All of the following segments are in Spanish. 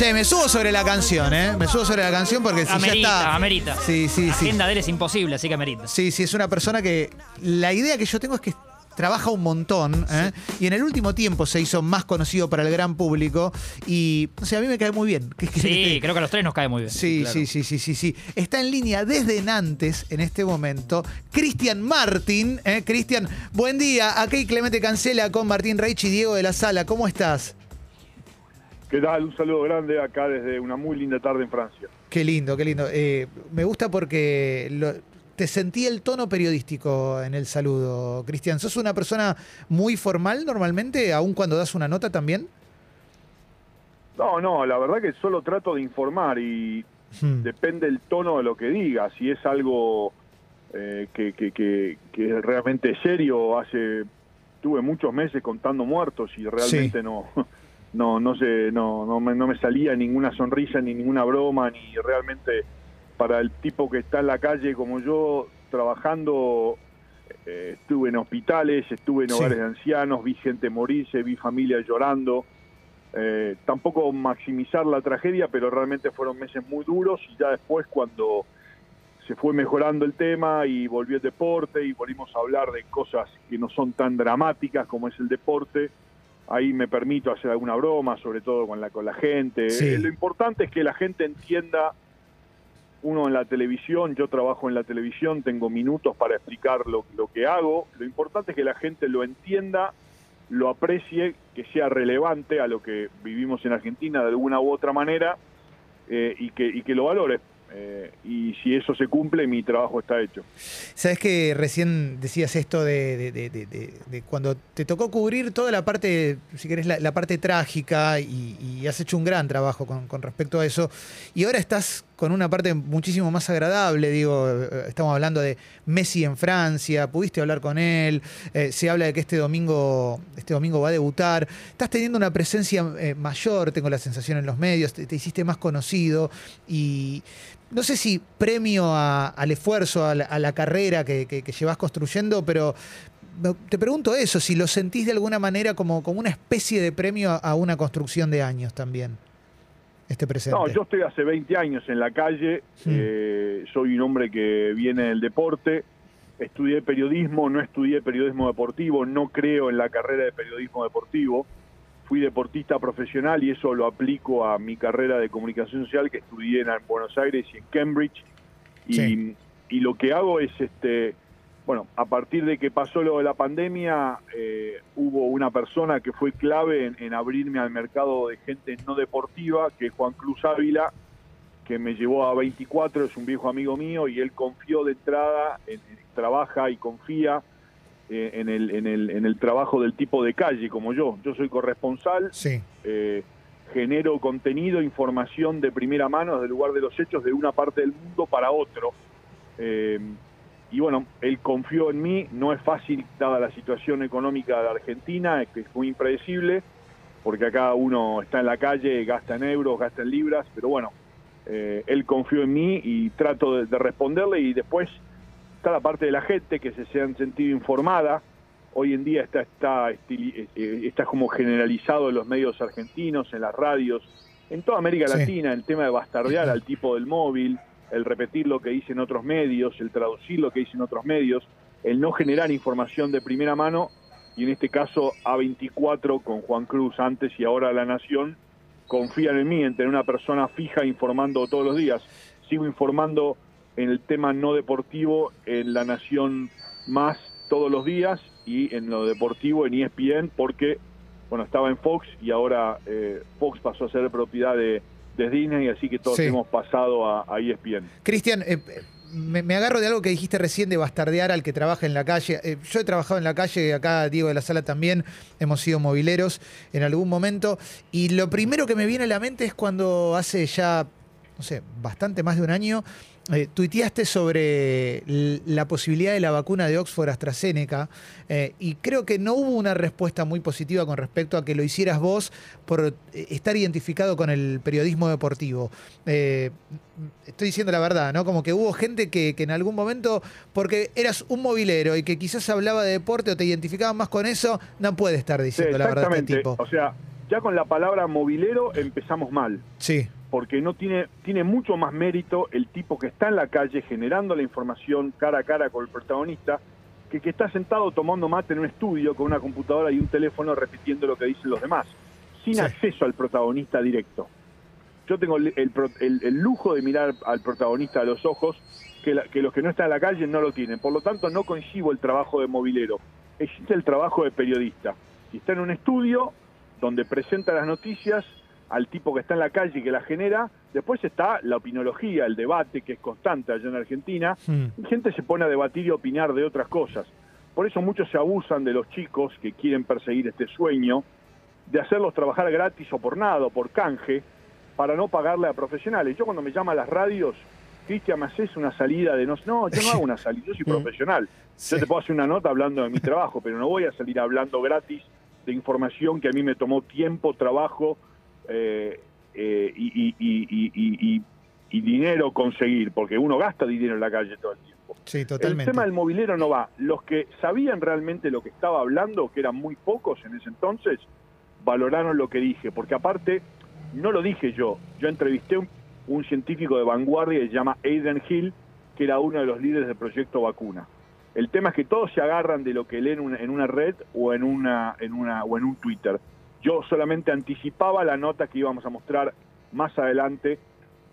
Che, me subo sobre la canción, ¿eh? Me subo sobre la canción porque si amerita, ya está. amerita. Sí, sí, La sí. agenda de él es imposible, así que amerita. Sí, sí, es una persona que. La idea que yo tengo es que trabaja un montón ¿eh? y en el último tiempo se hizo más conocido para el gran público y o sea, a mí me cae muy bien. ¿Qué querés que Sí, creo que a los tres nos cae muy bien. Sí, Claro. sí, sí, sí, sí, sí. Está en línea desde Nantes en este momento. Cristian Martín. ¿eh? Cristian, buen día. Aquí Clemente Cancela con Martín Reich y Diego de la Sala. ¿Cómo estás? ¿Qué tal? Un saludo grande acá desde una muy linda tarde en Francia. Qué lindo, qué lindo. Eh, me gusta porque lo- te sentí el tono periodístico en el saludo, Cristian. ¿Sos una persona muy formal normalmente, aun cuando das una nota también? No, no, la verdad que solo trato de informar y Hmm. depende el tono de lo que diga. Si es algo eh, que, que, que, que es realmente serio, hace tuve muchos meses contando muertos y realmente no no no sé no no me, no me salía ninguna sonrisa ni ninguna broma ni realmente para el tipo que está en la calle como yo trabajando eh, estuve en hospitales estuve en Sí. hogares de ancianos vi gente morirse vi familias llorando eh, tampoco maximizar la tragedia, pero realmente fueron meses muy duros y ya después cuando se fue mejorando el tema y volvió el deporte y volvimos a hablar de cosas que no son tan dramáticas como es el deporte, ahí me permito hacer alguna broma, sobre todo con la, con la gente. Sí. Eh, lo importante es que la gente entienda, uno en la televisión, yo trabajo en la televisión, tengo minutos para explicar lo, lo que hago, lo importante es que la gente lo entienda lo aprecie, que sea relevante a lo que vivimos en Argentina de alguna u otra manera eh, y, que, y que lo valore. Eh, y si eso se cumple, mi trabajo está hecho. Sabes que recién decías esto de, de- de- cuando te tocó cubrir toda la parte, si querés, la, parte trágica y, has hecho un gran trabajo con respecto a eso. Y ahora estás con una parte muchísimo más agradable, digo, eh, estamos hablando de Messi en Francia, pudiste hablar con él, eh, se habla de que este domingo, este domingo va a debutar, estás teniendo una presencia eh, mayor, tengo la sensación en los medios, te, te hiciste más conocido y no sé si premio a- al esfuerzo, a la, carrera que, llevas construyendo, pero te pregunto eso, si lo sentís de alguna manera como, como una especie de premio a una construcción de años también, este presente. No, yo estoy hace 20 años en la calle, eh, soy un hombre que viene del deporte, estudié periodismo, no estudié periodismo deportivo, no creo en la carrera de periodismo deportivo, fui deportista profesional y eso lo aplico a mi carrera de comunicación social que estudié en Buenos Aires y en Cambridge. Y, Sí. y lo que hago es, este, bueno, a partir de que pasó lo de la pandemia, eh, hubo una persona que fue clave en, en abrirme al mercado de gente no deportiva, que es Juan Cruz Ávila, que me llevó a 24, es un viejo amigo mío y él confió de entrada, en- en- trabaja y confía eh, en, el, en, el, en el trabajo del tipo de calle como yo. Yo soy corresponsal, Sí, eh, genero contenido, información de primera mano desde el lugar de los hechos de una parte del mundo para otro. Eh, y bueno, él confió en mí, no es fácil dada la situación económica de Argentina, es que es muy impredecible, porque acá uno está en la calle, gasta en euros, gasta en libras, pero bueno, eh, él confió en mí y trato de, de responderle y después está la parte de la gente que se, se han sentido informada. Hoy en día está, está, estili- eh, está como generalizado en los medios argentinos, en las radios, en toda América Sí. Latina, el tema de bastardear al tipo del móvil, el repetir lo que dicen otros medios, el traducir lo que dicen otros medios, el no generar información de primera mano, y en este caso A24 con Juan Cruz antes y ahora La Nación, confían en mí, en tener una persona fija informando todos los días. Sigo informando en el tema no deportivo en La Nación más todos los días y en lo deportivo en ESPN porque, bueno, estaba en Fox y ahora eh, Fox pasó a ser propiedad de, de Disney, así que todos Sí. hemos pasado a, a ESPN. Cristian, eh, me, me agarro de algo que dijiste recién de bastardear al que trabaja en la calle. Eh, yo he trabajado en la calle, acá Diego de la Sala también, hemos sido mobileros en algún momento. Y lo primero que me viene a la mente es cuando hace ya, no sé, bastante más de un año, eh, tuiteaste sobre la posibilidad de la vacuna de Oxford AstraZeneca eh, y creo que no hubo una respuesta muy positiva con respecto a que lo hicieras vos por eh, estar identificado con el periodismo deportivo. Eh, estoy diciendo la verdad, ¿no? Como que hubo gente que, que en algún momento, porque eras un movilero y que quizás hablaba de deporte o te identificaban más con eso, no puede estar Sí, diciendo la verdad este tipo. O sea, ya con la palabra movilero empezamos mal, Sí, porque no tiene, tiene mucho más mérito el tipo que está en la calle generando la información cara a cara con el protagonista, que que está sentado tomando mate en un estudio con una computadora y un teléfono repitiendo lo que dicen los demás, sin Sí. acceso al protagonista directo. Yo tengo el, el el- el lujo de mirar al protagonista a los ojos, que, la- que los que no están en la calle no lo tienen. Por lo tanto, no coincido el trabajo de movilero. Existe el trabajo de periodista. Si está en un estudio donde presenta las noticias al tipo que está en la calle y que la genera, después está la opinología, el debate que es constante allá en Argentina, Mm. y gente se pone a debatir y opinar de otras cosas. Por eso muchos se abusan de los chicos que quieren perseguir este sueño, de hacerlos trabajar gratis o por nada, o por canje, para no pagarle a profesionales. Yo cuando me llama a las radios, Cristian, ¿me haces una salida de no? No, yo no hago una salida, yo soy profesional. Sí. Yo te puedo hacer una nota hablando de mi trabajo, pero no voy a salir hablando gratis de información que a mí me tomó tiempo, trabajo eh, eh, y, y- y- y- y- y- y dinero conseguir, porque uno gasta dinero en la calle todo el tiempo. Sí, El totalmente. tema del movilero no va. Los que sabían realmente lo que estaba hablando, que eran muy pocos en ese entonces, valoraron lo que dije, porque aparte, no lo dije yo, yo entrevisté un, un científico de vanguardia que se llama Aidan Hill, que era uno de los líderes del proyecto vacuna. El tema es que todos se agarran de lo que leen en una red o en una, en una o en un Twitter. Yo solamente anticipaba la nota que íbamos a mostrar más adelante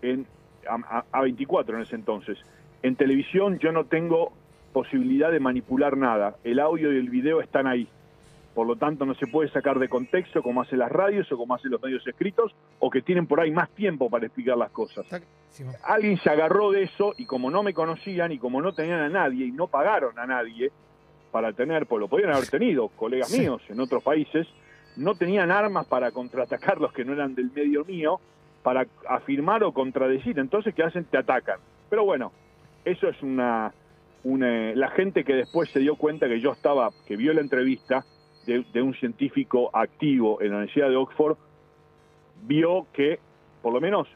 en a, a- a 24 en ese entonces. En televisión yo no tengo posibilidad de manipular nada. El audio y el video están ahí. Por lo tanto, no se puede sacar de contexto como hacen las radios o como hacen los medios escritos o que tienen por ahí más tiempo para explicar las cosas. Alguien se agarró de eso y como no me conocían y como no tenían a nadie y no pagaron a nadie para tener, pues lo podían haber tenido colegas Sí. míos en otros países, no tenían armas para contraatacar los que no eran del medio mío, para afirmar o contradecir. Entonces, ¿qué hacen? Te atacan. Pero bueno, eso es una, una- La gente que después se dio cuenta que yo estaba, que vio la entrevista de, de un científico activo en la Universidad de Oxford, vio que, por lo menos,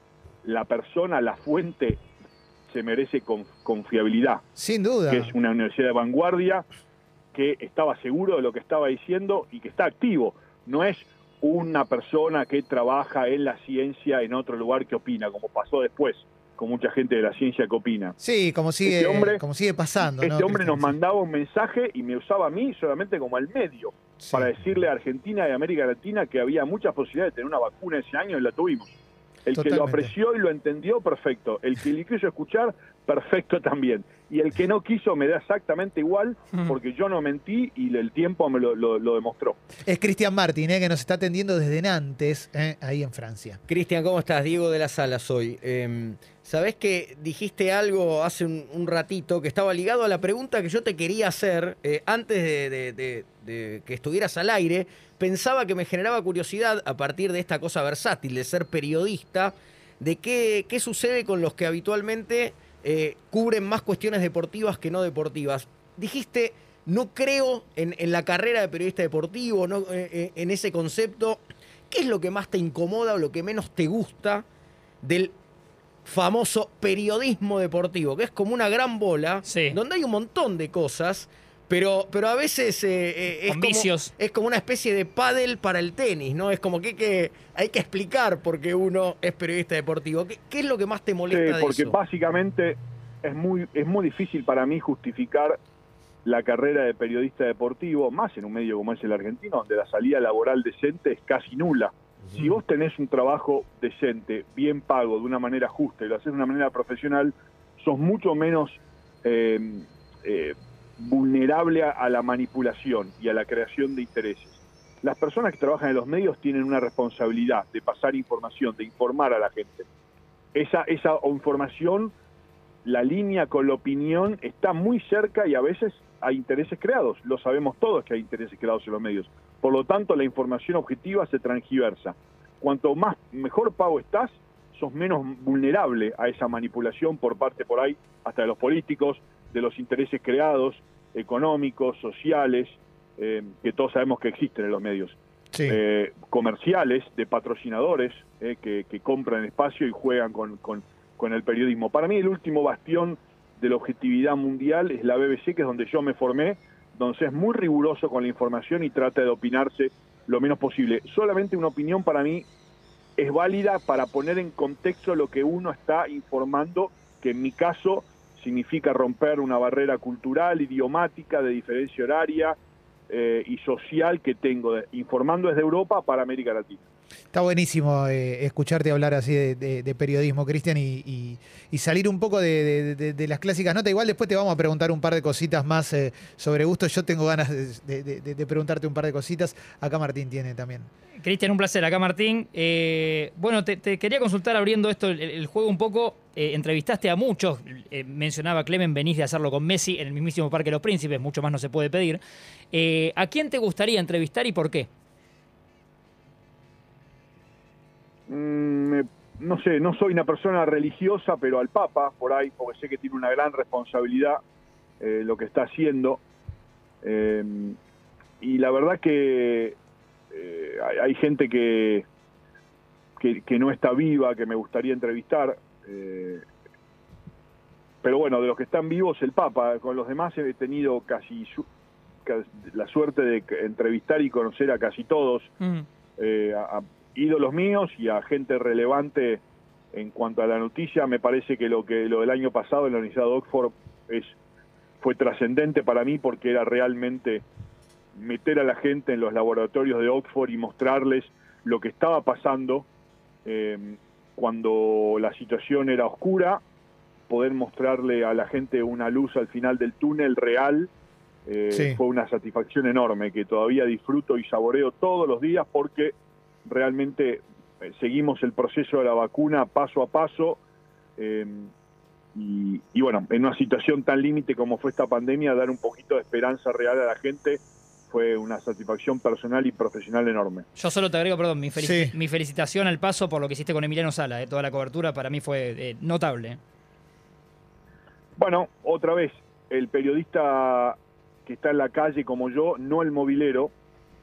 la persona, la fuente, se merece con- confiabilidad Sin duda. que es una universidad de vanguardia, que estaba seguro de lo que estaba diciendo y que está activo. No es una persona que trabaja en la ciencia en otro lugar que opina, como pasó después con mucha gente de la ciencia que opina. Sí, como sigue, Este hombre- como sigue pasando. Este ¿no, hombre nos Cristian? mandaba un mensaje y me usaba a mí solamente como el medio Sí. para decirle a Argentina y América Latina que había muchas posibilidades de tener una vacuna ese año y la tuvimos. El que lo apreció y lo entendió, perfecto. El que le quiso escuchar, perfecto también. Y el que no quiso me da exactamente igual, porque yo no mentí y el tiempo me lo, lo- lo demostró. Es Cristian Martín, eh, que nos está atendiendo desde Nantes, eh, ahí en Francia. Cristian, ¿cómo estás? Diego de la Sala soy. Eh, Sabés que dijiste algo hace un, un ratito que estaba ligado a la pregunta que yo te quería hacer eh, antes de, de- de- de que estuvieras al aire. Pensaba que me generaba curiosidad a partir de esta cosa versátil de ser periodista, de qué, qué sucede con los que habitualmente eh, cubren más cuestiones deportivas que no deportivas. Dijiste, no creo en, en la carrera de periodista deportivo, no, eh, eh, en ese concepto. ¿Qué es lo que más te incomoda o lo que menos te gusta del famoso periodismo deportivo? Que es como una gran bola, Sí. donde hay un montón de cosas, pero, pero a veces eh, eh, es, como, es como una especie de pádel para el tenis, ¿no? Es como que, hay que hay que explicar por qué uno es periodista deportivo. ¿Qué, qué es lo que más te molesta Sí, de porque eso? básicamente es muy, es muy difícil para mí justificar la carrera de periodista deportivo, más en un medio como es el argentino, donde la salida laboral decente es casi nula. Si vos tenés un trabajo decente, bien pago, de una manera justa y lo haces de una manera profesional, sos mucho menos eh, eh, vulnerable a, la manipulación y a la creación de intereses. Las personas que trabajan en los medios tienen una responsabilidad de pasar información, de informar a la gente. Esa, esa información, la línea con la opinión está muy cerca y a veces hay intereses creados. Lo sabemos todos que hay intereses creados en los medios. Por lo tanto, la información objetiva se transgiversa. Cuanto más mejor pago estás, sos menos vulnerable a esa manipulación por parte por ahí, hasta de los políticos, de los intereses creados, económicos, sociales, eh, que todos sabemos que existen en los medios Sí. eh, comerciales, de patrocinadores eh, que, que compran espacio y juegan con, con- con el periodismo. Para mí el último bastión de la objetividad mundial es la BBC, que es donde yo me formé, donde es muy riguroso con la información y trata de opinarse lo menos posible. Solamente una opinión para mí es válida para poner en contexto lo que uno está informando, que en mi caso significa romper una barrera cultural, idiomática, de diferencia horaria eh, y social que tengo, de- informando desde Europa para América Latina. Está buenísimo eh, escucharte hablar así de, de- de periodismo, Cristian, y, y- y salir un poco de, de- de- de las clásicas notas. Igual después te vamos a preguntar un par de cositas más eh, sobre gusto. Yo tengo ganas de, de- de- de preguntarte un par de cositas. Acá Martín tiene también. Cristian, un placer. Acá Martín. Eh, bueno, te, te quería consultar abriendo esto, el, el juego un poco. Eh, entrevistaste a muchos. eh, mencionaba Clemen, venís de hacerlo con Messi en el mismísimo Parque de los Príncipes. Mucho más no se puede pedir. Eh, ¿A quién te gustaría entrevistar y por qué? Mm, no sé, no soy una persona religiosa, pero al Papa, por ahí, porque sé que tiene una gran responsabilidad lo que está haciendo. Y la verdad que hay, gente que, que no está viva, que me gustaría entrevistar. Eh, pero bueno, de los que están vivos, el Papa. Con los demás he tenido casi su- la suerte de entrevistar y conocer a casi todos Mm. eh, a, a ídolos míos y a gente relevante en cuanto a la noticia. Me parece que lo que lo del año pasado en la Universidad de Oxford es fue trascendente para mí porque era realmente meter a la gente en los laboratorios de Oxford y mostrarles lo que estaba pasando eh, cuando la situación era oscura, poder mostrarle a la gente una luz al final del túnel real. eh, Sí. Fue una satisfacción enorme que todavía disfruto y saboreo todos los días porque realmente eh, seguimos el proceso de la vacuna paso a paso. eh, y, y bueno, en una situación tan límite como fue esta pandemia, dar un poquito de esperanza real a la gente fue una satisfacción personal y profesional enorme. Yo solo te agrego, perdón, mi, felici- Sí. mi felicitación al paso por lo que hiciste con Emiliano Sala. eh, toda la cobertura para mí fue eh, notable. Bueno, otra vez, el periodista que está en la calle como yo, no el movilero,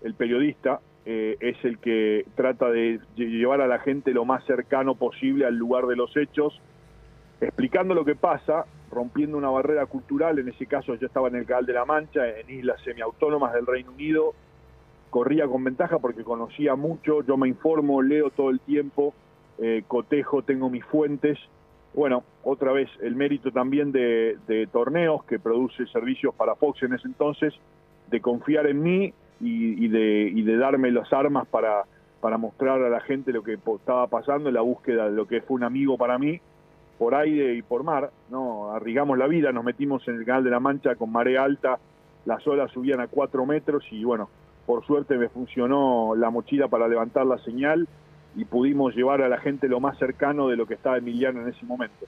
el periodista eh, es el que trata de lle- llevar a la gente lo más cercano posible al lugar de los hechos, explicando lo que pasa, rompiendo una barrera cultural, en ese caso yo estaba en el Canal de la Mancha, en islas semiautónomas del Reino Unido, corría con ventaja porque conocía mucho, yo me informo, leo todo el tiempo, eh, cotejo, tengo mis fuentes, bueno, otra vez, el mérito también de, torneos que produce servicios para Fox en ese entonces, de confiar en mí y, de, y de darme las armas para, para mostrar a la gente lo que estaba pasando la búsqueda de lo que fue un amigo para mí, por aire y por mar, ¿no? Arriesgamos la vida, nos metimos en el Canal de la Mancha con marea alta, las olas subían a cuatro metros y bueno, por suerte me funcionó la mochila para levantar la señal y pudimos llevar a la gente lo más cercano de lo que estaba Emiliano en ese momento.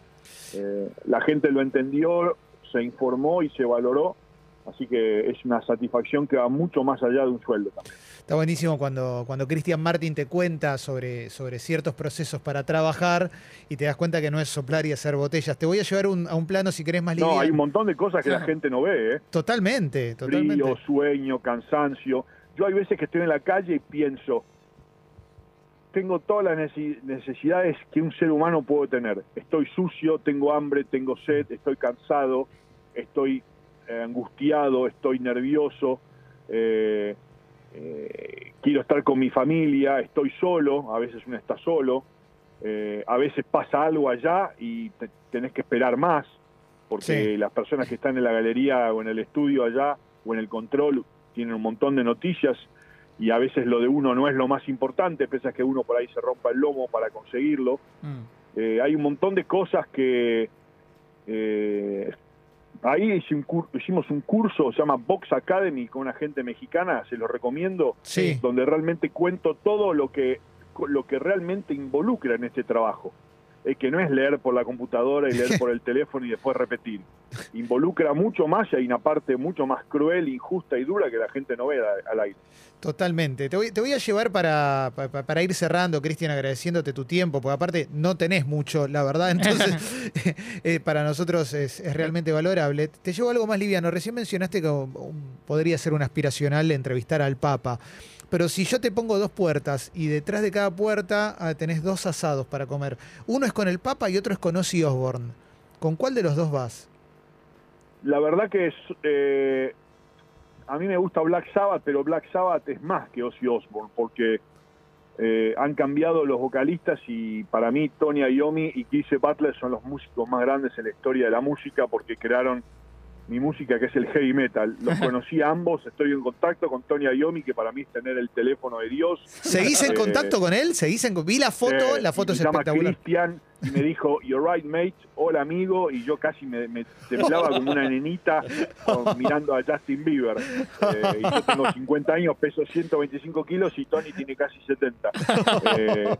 Eh, la gente lo entendió, se informó y se valoró, así que es una satisfacción que va mucho más allá de un sueldo también. Está buenísimo cuando, cuando Cristian Martin te cuenta sobre, sobre ciertos procesos para trabajar y te das cuenta que no es soplar y hacer botellas. Te voy a llevar un- a un plano, si querés, más liviano. No, hay un montón de cosas que la gente no ve, ¿eh? Totalmente, totalmente. Frío, sueño, cansancio. Yo hay veces que estoy en la calle y pienso, tengo todas las necesi- necesidades que un ser humano puede tener. Estoy sucio, tengo hambre, tengo sed, estoy cansado, estoy angustiado, estoy nervioso, eh, eh, quiero estar con mi familia, estoy solo, a veces uno está solo, eh, a veces pasa algo allá y te- tenés que esperar más, porque Sí. las personas que están en la galería o en el estudio allá o en el control tienen un montón de noticias y a veces lo de uno no es lo más importante, pese a que uno por ahí se rompa el lomo para conseguirlo. Mm. Eh, hay un montón de cosas que... ahí hice un cur- hicimos un curso, se llama Box Academy, con una gente mexicana, se lo recomiendo, Sí. donde realmente cuento todo lo que, lo que realmente involucra en este trabajo. Es que no es leer por la computadora y leer por el teléfono y después repetir. Involucra mucho más y hay una parte mucho más cruel, injusta y dura que la gente no ve al aire. Totalmente. Te voy, te voy a llevar para, pa- pa- para ir cerrando, Cristian, agradeciéndote tu tiempo, porque aparte no tenés mucho, la verdad, entonces eh, para nosotros es, es realmente valorable. Te llevo algo más liviano. Recién mencionaste que podría ser un aspiracional entrevistar al Papa, pero si yo te pongo dos puertas y detrás de cada puerta ah, tenés dos asados para comer, uno es con el Papa y otro es con Ozzy Osbourne, ¿con cuál de los dos vas? La verdad que es, eh, a mí me gusta Black Sabbath, pero Black Sabbath es más que Ozzy Osbourne, porque eh, han cambiado los vocalistas y para mí Tony Iommi y Keith Butler son los músicos más grandes en la historia de la música porque crearon mi música que es el heavy metal. Los conocí a ambos, estoy en contacto con Tony Iommi, que para mí es tener el teléfono de Dios. ¿Seguís en Eh, contacto con él? ¿Seguís en... Vi la foto, Eh, la foto es se espectacular. Christian y me dijo, you're right, mate, hola amigo, y yo casi me, me temblaba como una nenita con- mirando a Justin Bieber. Eh, y yo tengo 50 años, peso 125 kilos y Tony tiene casi 70. Eh,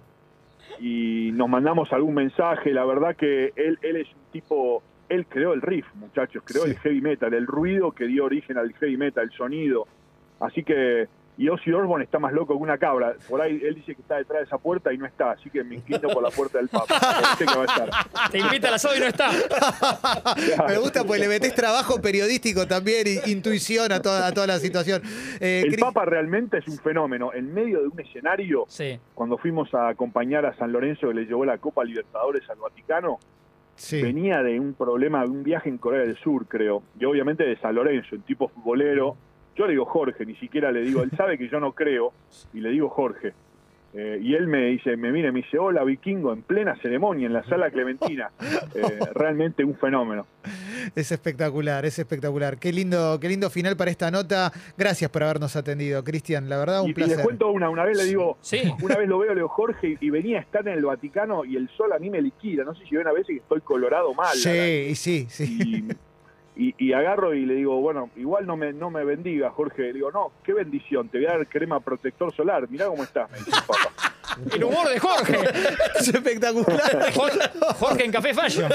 y nos mandamos algún mensaje, la verdad que él, él es un tipo, él creó el riff, muchachos, creó Sí. el heavy metal, el ruido que dio origen al heavy metal, el sonido. Así que, y Ozzy Osbourne está más loco que una cabra. Por ahí él dice que está detrás de esa puerta y no está, así que me inclino por la puerta del Papa. Sé que va a estar. Te invita al asado y no está. Me gusta pues le metés trabajo periodístico también y intuición a toda, a toda la situación. Eh, El Papa realmente es un fenómeno. En medio de un escenario, Sí. cuando fuimos a acompañar a San Lorenzo que le llevó la Copa Libertadores al Vaticano, sí. venía de un problema, de un viaje en Corea del Sur, creo, y obviamente de San Lorenzo, un tipo futbolero. Yo le digo Jorge, ni siquiera le digo, él sabe que yo no creo, y le digo Jorge. Eh, y él me dice, me mira, y me dice, hola vikingo, en plena ceremonia, en la sala Clementina. Eh, realmente un fenómeno. Es espectacular, es espectacular. Qué lindo, qué lindo final para esta nota. Gracias por habernos atendido, Cristian. La verdad, un Y, y placer. les cuento una, una vez le digo, Sí. una vez lo veo, le digo Jorge, y venía a estar en el Vaticano y el sol a mí me liquida. No sé si ven a veces que estoy colorado mal. Sí, y sí, sí. Y, y- y agarro y le digo, bueno, igual no me, no me bendiga, Jorge. Le digo, no, qué bendición, te voy a dar crema protector solar. Mirá cómo estás, me dice papá. El humor de Jorge. Es espectacular. Jorge, Jorge en Café Fashion.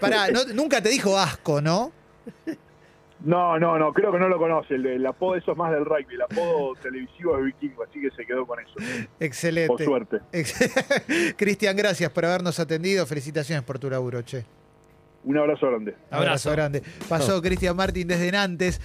Pará, no- nunca te dijo asco, ¿no? No, no, no, creo que no lo conoce. El, el apodo, eso es más del rugby. El apodo televisivo es vikingo, así que se quedó con eso. Excelente. Por suerte. Ex- Cristian, gracias por habernos atendido. Felicitaciones por tu laburo, che. Un abrazo grande. Abrazo. grande. Pasó Cristian Martín desde Nantes.